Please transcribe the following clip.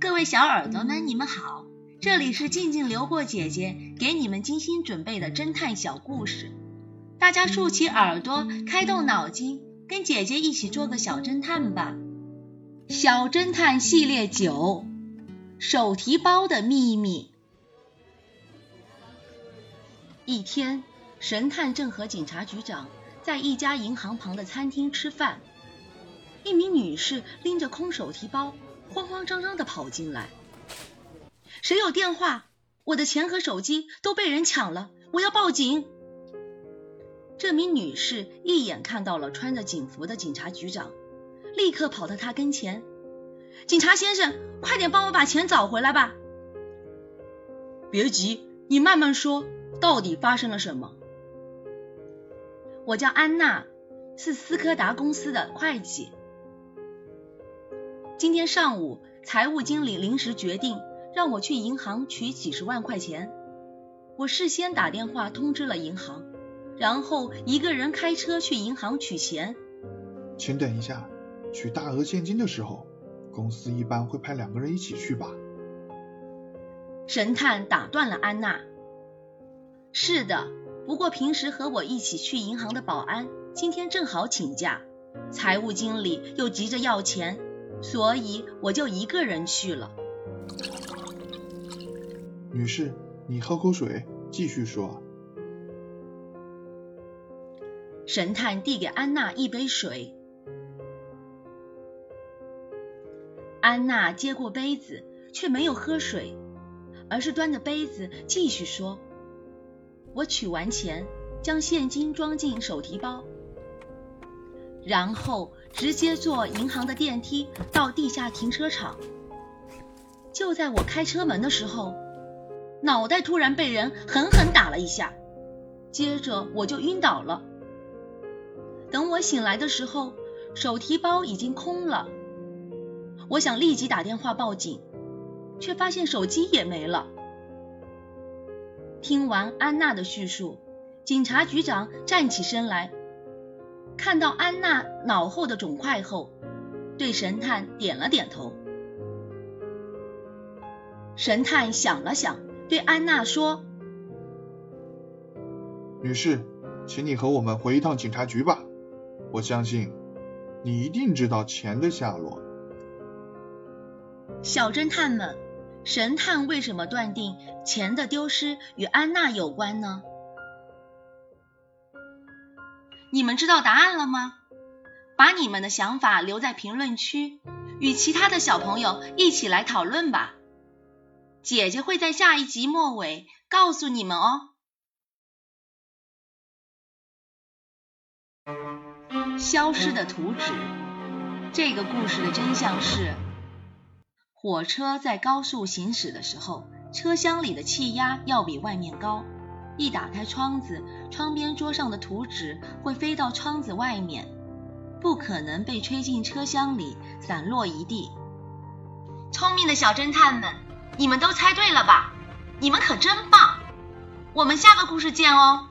各位小耳朵们，你们好，这里是静静流过姐姐给你们精心准备的侦探小故事，大家竖起耳朵，开动脑筋，跟姐姐一起做个小侦探吧。小侦探系列九：手提包的秘密。一天，神探正和警察局长在一家银行旁的餐厅吃饭，一名女士拎着空手提包。慌慌张张的跑进来，谁有电话？我的钱和手机都被人抢了，我要报警。这名女士一眼看到了穿着警服的警察局长，立刻跑到他跟前：“警察先生，快点帮我把钱找回来吧！”别急，你慢慢说，到底发生了什么？我叫安娜，是斯柯达公司的会计。今天上午，财务经理临时决定让我去银行取几十万块钱。我事先打电话通知了银行，然后一个人开车去银行取钱。请等一下，取大额现金的时候，公司一般会派两个人一起去吧？神探打断了安娜。是的，不过平时和我一起去银行的保安今天正好请假，财务经理又急着要钱。所以我就一个人去了。女士，你喝口水，继续说。神探递给安娜一杯水。安娜接过杯子，却没有喝水，而是端着杯子继续说：“我取完钱，将现金装进手提包。”然后直接坐银行的电梯到地下停车场。就在我开车门的时候，脑袋突然被人狠狠打了一下，接着我就晕倒了。等我醒来的时候，手提包已经空了。我想立即打电话报警，却发现手机也没了。听完安娜的叙述，警察局长站起身来。看到安娜脑后的肿块后，对神探点了点头。神探想了想，对安娜说：“女士，请你和我们回一趟警察局吧。我相信你一定知道钱的下落。”小侦探们，神探为什么断定钱的丢失与安娜有关呢？你们知道答案了吗？把你们的想法留在评论区，与其他的小朋友一起来讨论吧。姐姐会在下一集末尾告诉你们哦。消失的图纸。这个故事的真相是：火车在高速行驶的时候，车厢里的气压要比外面高。一打开窗子，窗边桌上的图纸会飞到窗子外面，不可能被吹进车厢里散落一地。聪明的小侦探们，你们都猜对了吧？你们可真棒！我们下个故事见哦。